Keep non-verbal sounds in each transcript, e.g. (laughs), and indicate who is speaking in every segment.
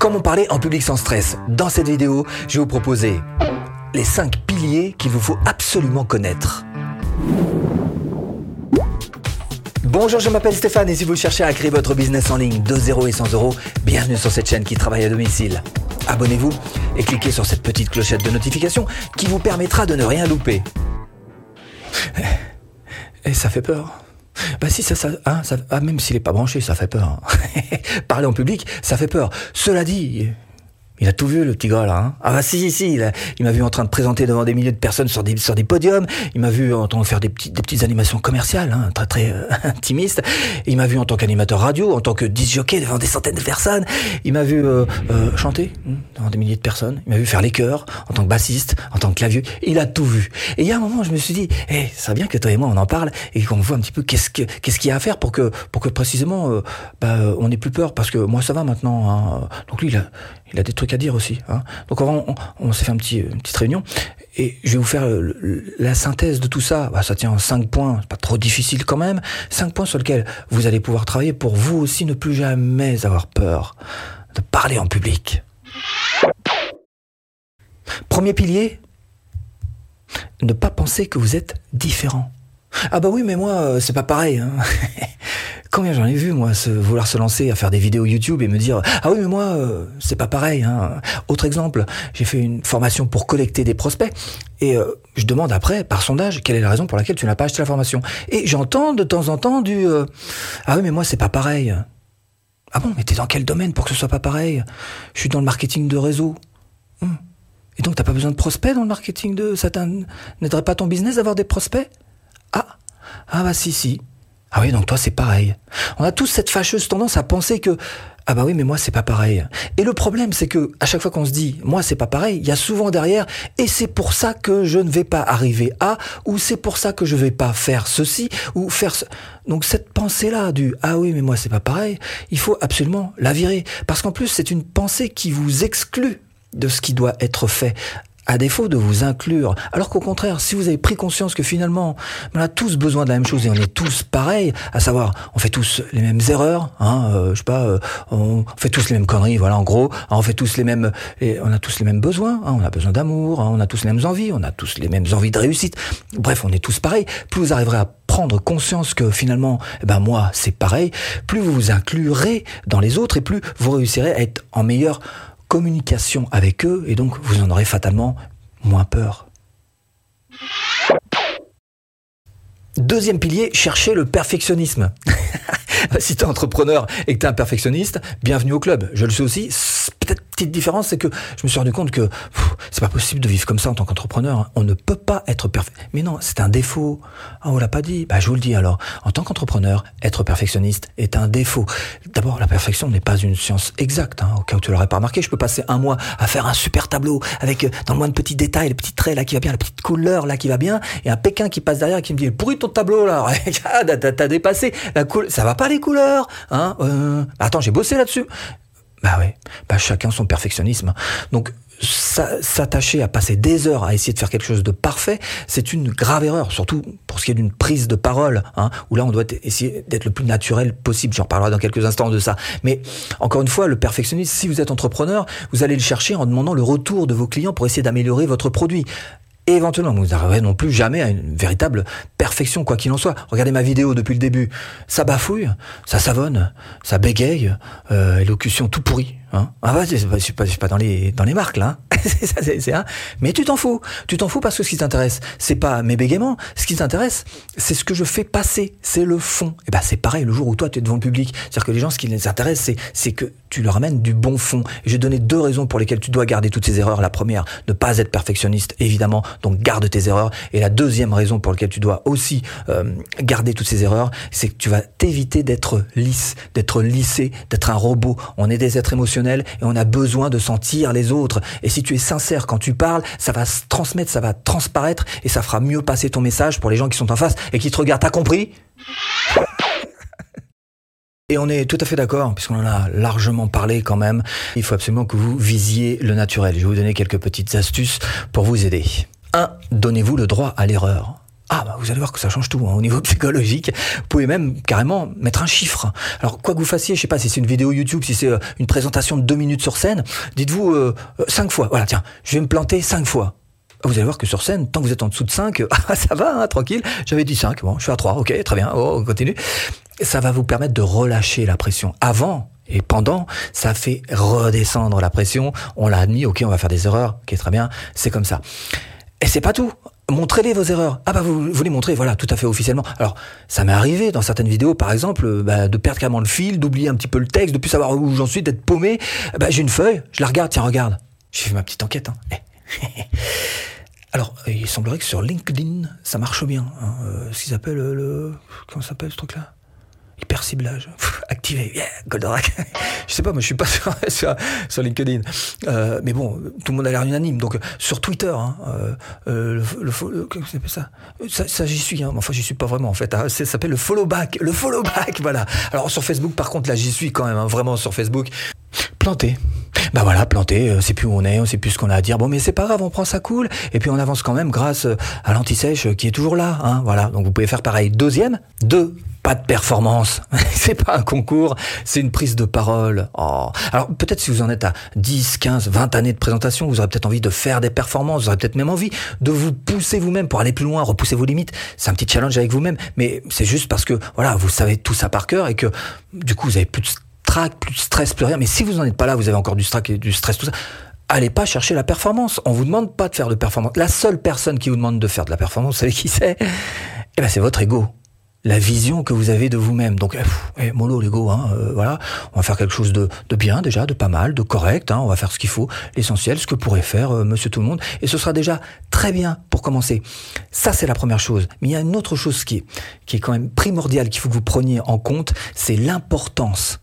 Speaker 1: Comment parler en public sans stress Dans cette vidéo, je vais vous proposer les 5 piliers qu'il vous faut absolument connaître. Bonjour, je m'appelle Stéphane et si vous cherchez à créer votre business en ligne de 0 et 100 euros, bienvenue sur cette chaîne qui travaille à domicile. Abonnez-vous et cliquez sur cette petite clochette de notification qui vous permettra de ne rien louper. (laughs) Et ça fait peur. Bah si ça, ça, hein, ça ah, même s'il est pas branché, ça fait peur. (laughs) Parler en public, ça fait peur. Cela dit, il a tout vu, le petit gars, là. Hein ah bah si, si, si. Il, m'a vu en train de présenter devant des milliers de personnes sur des, sur des podiums. Il m'a vu en train de faire des, petites des petites animations commerciales, hein, très, très euh, (laughs) intimistes. Il m'a vu en tant qu'animateur radio, en tant que disjockey devant des centaines de personnes. Il m'a vu euh, euh, chanter hein, devant des milliers de personnes. Il m'a vu faire les chœurs en tant que bassiste, en tant que clavier. Il a tout vu. Et il y a un moment, je me suis dit, eh, ça serait bien que toi et moi, on en parle et qu'on voit un petit peu qu'est-ce que qu'est-ce qu'il y a à faire pour que, pour que précisément, euh, bah, on n'ait plus peur. Parce que moi, ça va maintenant. Hein. Donc lui, il a, il a des trucs à dire aussi. Hein. Donc on, on, s'est fait un petit, une petite réunion et je vais vous faire la synthèse de tout ça. Bah, ça tient en cinq points, c'est pas trop difficile quand même. Cinq points sur lesquels vous allez pouvoir travailler pour vous aussi ne plus jamais avoir peur de parler en public. Premier pilier, ne pas penser que vous êtes différent. Ah bah oui, mais moi, euh, c'est pas pareil. Hein. (laughs) Combien j'en ai vu, moi, se, vouloir se lancer à faire des vidéos YouTube et me dire Ah oui, mais moi, euh, c'est pas pareil. Hein. Autre exemple, j'ai fait une formation pour collecter des prospects et euh, je demande après, par sondage, quelle est la raison pour laquelle tu n'as pas acheté la formation. Et j'entends de temps en temps du euh, Ah oui, mais moi, c'est pas pareil. Ah bon, mais t'es dans quel domaine pour que ce soit pas pareil? Je suis dans le marketing de réseau. Hum. Et donc, t'as pas besoin de prospects dans le marketing de. Ça n'aiderait pas ton business d'avoir des prospects? Ah Ah bah si, si. Ah oui, donc toi c'est pareil. On a tous cette fâcheuse tendance à penser que ah bah oui, mais moi c'est pas pareil. Et le problème c'est que à chaque fois qu'on se dit moi c'est pas pareil, il y a souvent derrière et c'est pour ça que je ne vais pas arriver à ou c'est pour ça que je vais pas faire ceci ou faire ce... Donc cette pensée là du ah oui, mais moi c'est pas pareil, il faut absolument la virer parce qu'en plus c'est une pensée qui vous exclut de ce qui doit être fait à défaut de vous inclure. Alors qu'au contraire, si vous avez pris conscience que finalement, on a tous besoin de la même chose et on est tous pareils, à savoir, on fait tous les mêmes erreurs, hein, euh, je sais pas, euh, on fait tous les mêmes conneries, voilà, en gros, hein, on fait tous les mêmes, et on a tous les mêmes besoins, hein, on a besoin d'amour, hein, on a tous les mêmes envies, on a tous les mêmes envies de réussite. Bref, on est tous pareils. Plus vous arriverez à prendre conscience que finalement, eh ben moi, c'est pareil, plus vous vous inclurez dans les autres et plus vous réussirez à être en meilleur communication avec eux et donc vous en aurez fatalement moins peur. Deuxième pilier, chercher le perfectionnisme. (laughs) (laughs) si tu es entrepreneur et que tu es un perfectionniste, bienvenue au club. Je le sais aussi. Peut-être petite différence, c'est que je me suis rendu compte que c'est pas possible de vivre comme ça en tant qu'entrepreneur. On ne peut pas être parfait. Mais non, c'est un défaut. Ah, on l'a pas dit. Bah, je vous le dis alors. En tant qu'entrepreneur, être perfectionniste est un défaut. D'abord, la perfection n'est pas une science exacte. Hein, au cas où tu l'aurais pas remarqué, je peux passer un mois à faire un super tableau avec euh, dans le moins de petits détails, les petits traits là qui va bien, la petite couleur là qui va bien, et un Pékin qui passe derrière et qui me dit pourri ton tableau là, (laughs) ah, t'as dépassé la couleur, ça va pas les couleurs, hein euh, Attends, j'ai bossé là-dessus. Bah oui, bah chacun son perfectionnisme. Donc s'attacher à passer des heures à essayer de faire quelque chose de parfait, c'est une grave erreur, surtout pour ce qui est d'une prise de parole, hein, où là on doit essayer d'être le plus naturel possible. J'en reparlerai dans quelques instants de ça. Mais encore une fois, le perfectionnisme, si vous êtes entrepreneur, vous allez le chercher en demandant le retour de vos clients pour essayer d'améliorer votre produit. Éventuellement, vous n'arriverez non plus jamais à une véritable perfection, quoi qu'il en soit. Regardez ma vidéo depuis le début. Ça bafouille, ça savonne, ça bégaye, euh, élocution tout pourri. Hein? Ah bah, je suis pas, suis pas dans les dans les marques là. Hein. (laughs) ça, Mais tu t'en fous. Tu t'en fous parce que ce qui t'intéresse, c'est pas mes bégaiements. Ce qui t'intéresse, c'est ce que je fais passer. C'est le fond. Et ben c'est pareil le jour où toi tu es devant le public. C'est-à-dire que les gens, ce qui les intéresse, c'est que tu leur amènes du bon fond. J'ai donné deux raisons pour lesquelles tu dois garder toutes ces erreurs. La première, ne pas être perfectionniste, évidemment. Donc garde tes erreurs. Et la deuxième raison pour laquelle tu dois aussi euh, garder toutes ces erreurs, c'est que tu vas t'éviter d'être lisse, d'être lissé, d'être un robot. On est des êtres émotionnels et on a besoin de sentir les autres. Et si tu es sincère quand tu parles, ça va se transmettre, ça va transparaître et ça fera mieux passer ton message pour les gens qui sont en face et qui te regardent. T'as compris? Et on est tout à fait d'accord, puisqu'on en a largement parlé quand même. Il faut absolument que vous visiez le naturel. Je vais vous donner quelques petites astuces pour vous aider. 1. Donnez-vous le droit à l'erreur. Ah, bah, vous allez voir que ça change tout hein, au niveau (laughs) psychologique. Vous pouvez même carrément mettre un chiffre. Alors, quoi que vous fassiez, je sais pas si c'est une vidéo YouTube, si c'est euh, une présentation de deux minutes sur scène, dites-vous euh, euh, cinq fois. Voilà, tiens, je vais me planter cinq fois. Vous allez voir que sur scène, tant que vous êtes en dessous de 5, (laughs) ah, ça va, hein, tranquille. J'avais dit 5, bon, je suis à 3, ok, très bien, oh, on continue. Ça va vous permettre de relâcher la pression. Avant, et pendant, ça fait redescendre la pression. On l'a admis, ok, on va faire des erreurs, ok, très bien, c'est comme ça. Et c'est pas tout. Montrez-les vos erreurs. Ah bah vous, les montrez, voilà, tout à fait officiellement. Alors ça m'est arrivé dans certaines vidéos, par exemple, euh, bah, de perdre carrément le fil, d'oublier un petit peu le texte, de plus savoir où j'en suis, d'être paumé. Bah, j'ai une feuille, je la regarde, tiens regarde. J'ai fait ma petite enquête. Hein. (laughs) Alors, il semblerait que sur LinkedIn, ça marche bien. Hein, euh, ce qu'ils appellent le... Comment s'appelle ce truc-là? Hyper ciblage, activé, yeah, Goldorak. (laughs) je sais pas, moi je suis pas (laughs) sur, sur, LinkedIn, euh, mais bon, tout le monde a l'air unanime. Donc sur Twitter, hein, euh, euh le, ça Ça, ça j'y suis, hein, enfin j'y suis pas vraiment en fait. Hein, ça s'appelle le follow back, le follow back, (laughs) voilà. Alors sur Facebook, par contre, là j'y suis quand même, hein, vraiment sur Facebook. Planté. Bah voilà, planté, on sait plus où on est, on sait plus ce qu'on a à dire. Bon, mais c'est pas grave, on prend ça cool. Et puis on avance quand même grâce à l'anti-sèche qui est toujours là. Voilà, donc vous pouvez faire pareil. Deuxième, deux pas de performance, (laughs) c'est pas un concours, c'est une prise de parole. Oh. Alors peut-être si vous en êtes à 10, 15, 20 années de présentation, vous aurez peut-être envie de faire des performances, vous aurez peut-être même envie de vous pousser vous-même pour aller plus loin, repousser vos limites. C'est un petit challenge avec vous-même, mais c'est juste parce que voilà, vous savez tout ça par cœur et que du coup vous avez plus de trac, plus de stress, plus rien. Mais si vous n'en êtes pas là, vous avez encore du stress, du stress, tout ça. Allez pas chercher la performance. On vous demande pas de faire de performance. La seule personne qui vous demande de faire de la performance, vous savez qui c'est? Eh ben c'est votre ego la vision que vous avez de vous-même. Donc, eh, eh mollo l'ego, hein, euh, voilà, on va faire quelque chose de, de, bien déjà, de pas mal, de correct. Hein, on va faire ce qu'il faut, l'essentiel, ce que pourrait faire euh, Monsieur Tout le Monde, et ce sera déjà très bien pour commencer. Ça, c'est la première chose. Mais il y a une autre chose qui est, qui est quand même primordiale qu'il faut que vous preniez en compte, c'est l'importance.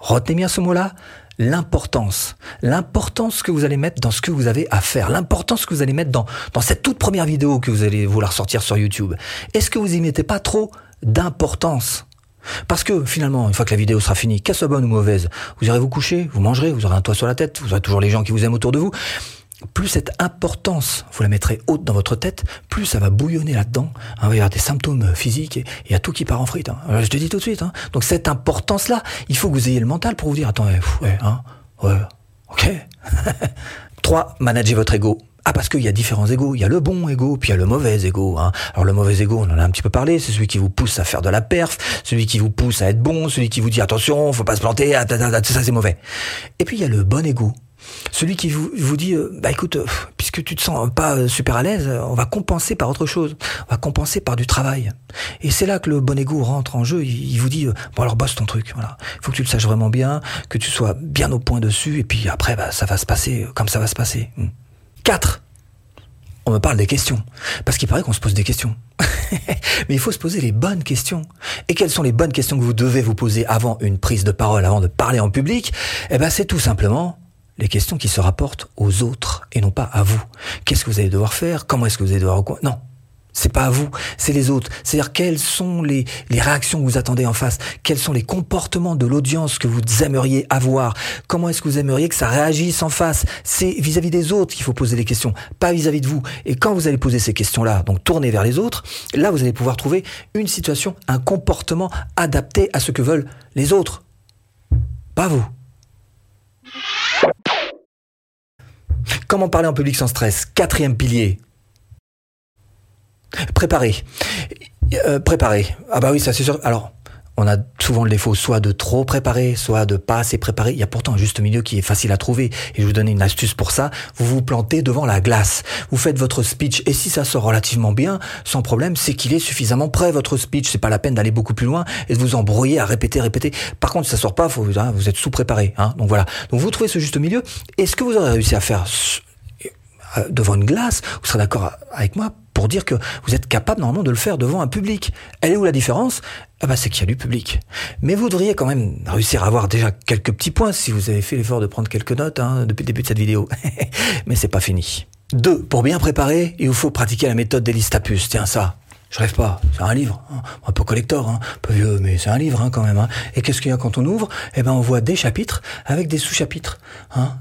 Speaker 1: Retenez bien ce mot-là, l'importance, l'importance que vous allez mettre dans ce que vous avez à faire, l'importance que vous allez mettre dans, dans cette toute première vidéo que vous allez vouloir sortir sur YouTube. Est-ce que vous y mettez pas trop d'importance? Parce que finalement, une fois que la vidéo sera finie, qu'elle soit bonne ou mauvaise, vous irez vous coucher, vous mangerez, vous aurez un toit sur la tête, vous aurez toujours les gens qui vous aiment autour de vous plus cette importance, vous la mettrez haute dans votre tête, plus ça va bouillonner là-dedans. Hein, il va y avoir des symptômes physiques et il y a tout qui part en frite. Hein. je te dis tout de suite. Hein. Donc cette importance-là, il faut que vous ayez le mental pour vous dire, attends, ouais, hein, ouais, ok. (laughs) 3. Managez votre ego. Ah, parce qu'il y a différents égos. Il y a le bon ego, puis il y a le mauvais ego. Hein. Alors le mauvais ego, on en a un petit peu parlé, c'est celui qui vous pousse à faire de la perf, celui qui vous pousse à être bon, celui qui vous dit attention, faut pas se planter, ah, ça c'est mauvais. Et puis il y a le bon ego. Celui qui vous, vous dit, euh, bah écoute, euh, puisque tu te sens pas euh, super à l'aise, on va compenser par autre chose. On va compenser par du travail. Et c'est là que le bon ego rentre en jeu. Il, vous dit, bon alors bosse ton truc. Voilà. Il faut que tu le saches vraiment bien, que tu sois bien au point dessus, et puis après, bah, ça va se passer comme ça va se passer. 4. Hmm. On me parle des questions. Parce qu'il paraît qu'on se pose des questions. (laughs) Mais il faut se poser les bonnes questions. Et quelles sont les bonnes questions que vous devez vous poser avant une prise de parole, avant de parler en public? Eh ben, c'est tout simplement les questions qui se rapportent aux autres et non pas à vous. Qu'est-ce que vous allez devoir faire? Comment est-ce que vous allez devoir... Non, c'est pas à vous, c'est les autres. C'est-à-dire quelles sont les, les réactions que vous attendez en face? Quels sont les comportements de l'audience que vous aimeriez avoir? Comment est-ce que vous aimeriez que ça réagisse en face? C'est vis-à-vis des autres qu'il faut poser les questions, pas vis-à-vis de vous. Et quand vous allez poser ces questions-là, donc tourner vers les autres, là vous allez pouvoir trouver une situation, un comportement adapté à ce que veulent les autres. Pas vous. Comment parler en public sans stress? Quatrième pilier. Préparer. Euh, préparer. Ah bah oui, ça c'est sûr. Alors, on a souvent le défaut soit de trop préparer, soit de pas assez préparer. Il y a pourtant un juste milieu qui est facile à trouver. Et je vous donner une astuce pour ça. Vous vous plantez devant la glace. Vous faites votre speech. Et si ça sort relativement bien, sans problème, c'est qu'il est suffisamment prêt, votre speech. C'est pas la peine d'aller beaucoup plus loin et de vous embrouiller à répéter, répéter. Par contre, si ça sort pas, faut, hein, vous êtes sous-préparé. Hein. Donc voilà. Donc vous trouvez ce juste milieu. Et ce que vous aurez réussi à faire euh, devant une glace, vous serez d'accord avec moi? Pour dire que vous êtes capable normalement de le faire devant un public. Elle est où la différence? Ah bah c'est qu'il y a du public. Mais vous devriez quand même réussir à avoir déjà quelques petits points si vous avez fait l'effort de prendre quelques notes hein, depuis le début de cette vidéo. (laughs) Mais c'est pas fini. Deux, pour bien préparer, il vous faut pratiquer la méthode d'Elistapus. Tiens ça, je rêve pas, c'est un livre, hein. un peu collector, hein. un peu vieux, mais c'est un livre quand même. Et qu'est-ce qu'il y a quand on ouvre? Eh ben, on voit des chapitres avec des sous-chapitres.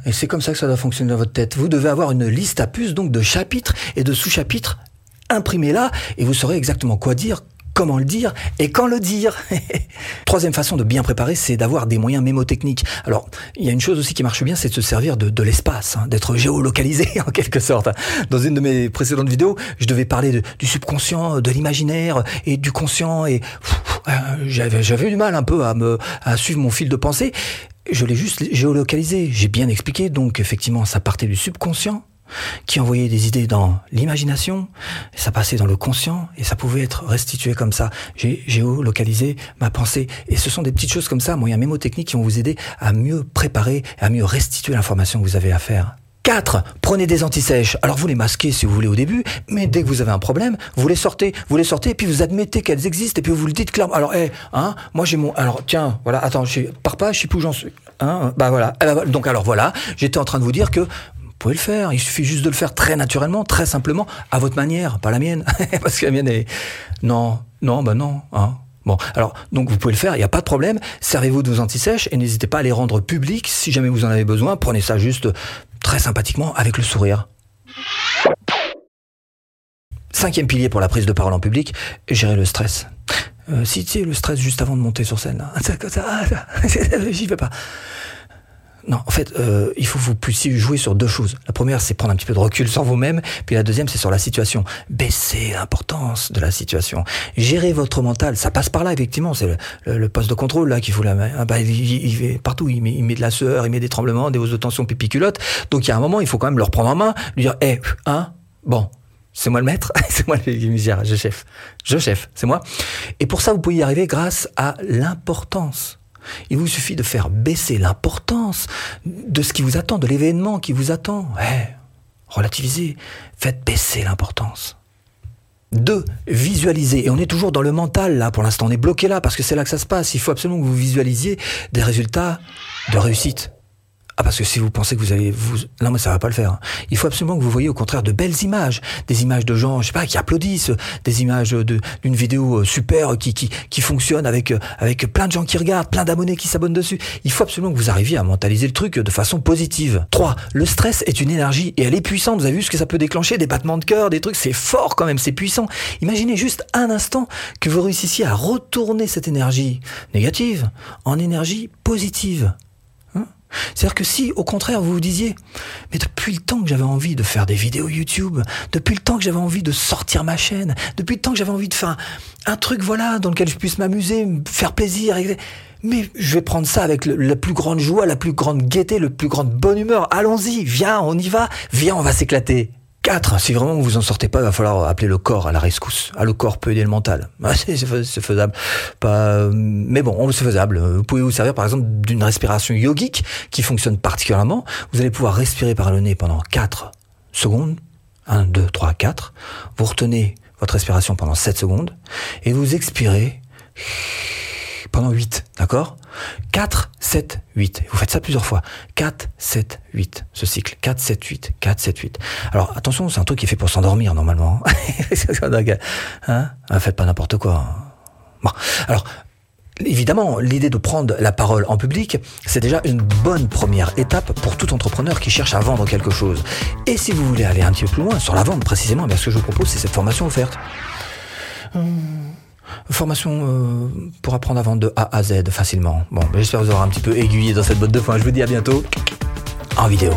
Speaker 1: Et c'est comme ça que ça doit fonctionner dans votre tête. Vous devez avoir une liste à puces donc de chapitres et de sous-chapitres imprimez-la et vous saurez exactement quoi dire, comment le dire et quand le dire. (laughs) Troisième façon de bien préparer, c'est d'avoir des moyens mémotechniques. Alors, il y a une chose aussi qui marche bien, c'est de se servir de, l'espace, hein, d'être géolocalisé (laughs) en quelque sorte. Dans une de mes précédentes vidéos, je devais parler du subconscient, de l'imaginaire et du conscient et euh, j'avais du mal un peu à me à suivre mon fil de pensée. Je l'ai juste géolocalisé. J'ai bien expliqué. Donc effectivement, ça partait du subconscient qui envoyait des idées dans l'imagination, ça passait dans le conscient et ça pouvait être restitué comme ça. J'ai géolocalisé ma pensée et ce sont des petites choses comme ça, moyens mémotechniques qui vont vous aider à mieux préparer, à mieux restituer l'information que vous avez à faire. 4. Prenez des antisèches. Alors vous les masquez si vous voulez au début, mais dès que vous avez un problème, vous les sortez, vous les sortez, et puis vous admettez qu'elles existent, et puis vous le dites clairement. Alors, hé, hein, moi j'ai mon... Alors tiens, voilà, attends, je pars pas, je sais plus où j'en suis. Hein, bah voilà. Eh ben, donc alors voilà, j'étais en train de vous dire que pouvez le faire. Il suffit juste de le faire très naturellement, très simplement, à votre manière, pas la mienne. (laughs) Parce que la mienne est... Non, non, bah non. Hein. Bon, alors, donc vous pouvez le faire, il n'y a pas de problème. Servez-vous de vos antisèches et n'hésitez pas à les rendre publics si jamais vous en avez besoin. Prenez ça juste très sympathiquement avec le sourire. Cinquième pilier pour la prise de parole en public, gérer le stress. Euh, si tu sais, le stress juste avant de monter sur scène, (laughs) (laughs) j'y vais pas. Non, en fait, euh, il faut que vous puissiez jouer sur deux choses. La première, c'est prendre un petit peu de recul sur vous-même, puis la deuxième, c'est sur la situation. Baisser l'importance de la situation. Gérer votre mental, ça passe par là, effectivement. C'est le, poste de contrôle là qu'il faut la. Ah bah, il, il, partout, il met, il de la sueur, il met des tremblements, des hausses de tension, pipi culotte. Donc il y a un moment, il faut quand même le reprendre en main, lui dire, hé, hein, bon, c'est moi le maître, (laughs) c'est moi le gère, je chef, je chef, c'est moi. Et pour ça, vous pouvez y arriver grâce à l'importance il vous suffit de faire baisser l'importance de ce qui vous attend, de l'événement qui vous attend. Ouais, relativisez, faites baisser l'importance. Deux, visualiser. Et on est toujours dans le mental là, pour l'instant. On est bloqué là parce que c'est là que ça se passe. Il faut absolument que vous visualisiez des résultats de réussite. Ah parce que si vous pensez que vous allez vous non mais ça va pas le faire. Il faut absolument que vous voyez au contraire de belles images, des images de gens, je sais pas, qui applaudissent, des images de d'une vidéo euh, super qui qui qui fonctionne avec euh, avec plein de gens qui regardent, plein d'abonnés qui s'abonnent dessus. Il faut absolument que vous arriviez à mentaliser le truc de façon positive. 3. Le stress est une énergie et elle est puissante. Vous avez vu ce que ça peut déclencher? Des battements de cœur, des trucs, c'est fort quand même, c'est puissant. Imaginez juste un instant que vous réussissiez à retourner cette énergie négative en énergie positive. C'est-à-dire que si, au contraire, vous vous disiez, mais depuis le temps que j'avais envie de faire des vidéos YouTube, depuis le temps que j'avais envie de sortir ma chaîne, depuis le temps que j'avais envie de faire un, truc, voilà, dans lequel je puisse m'amuser, me faire plaisir, mais je vais prendre ça avec la plus grande joie, la plus grande gaieté, la plus grande bonne humeur. Allons-y, viens, on y va, viens, on va s'éclater. 4. Si vraiment vous en sortez pas, il va falloir appeler le corps à la rescousse. Ah, le corps peut aider le mental. (laughs) Ah, c'est faisable. Pas, mais bon, c'est faisable. Vous pouvez vous servir par exemple d'une respiration yogique qui fonctionne particulièrement. Vous allez pouvoir respirer par le nez pendant 4 secondes. 1, 2, 3, 4. Vous retenez votre respiration pendant 7 secondes et vous expirez pendant 8, d'accord? 4, 7, 8. Vous faites ça plusieurs fois. 4, 7, 8. Ce cycle. 4, 7, 8. 4, 7, 8. Alors, attention, c'est un truc qui est fait pour s'endormir, normalement. hein (laughs) Faites pas n'importe quoi. Bon. Alors, Évidemment, l'idée de prendre la parole en public, c'est déjà une bonne première étape pour tout entrepreneur qui cherche à vendre quelque chose. Et si vous voulez aller un petit peu plus loin sur la vente précisément, eh ce que je vous propose, c'est cette formation offerte. Hum. Formation euh, pour apprendre à vendre de A à Z facilement. Bon, j'espère vous avoir un petit peu aiguillé dans cette botte de foin. Je vous dis à bientôt en vidéo.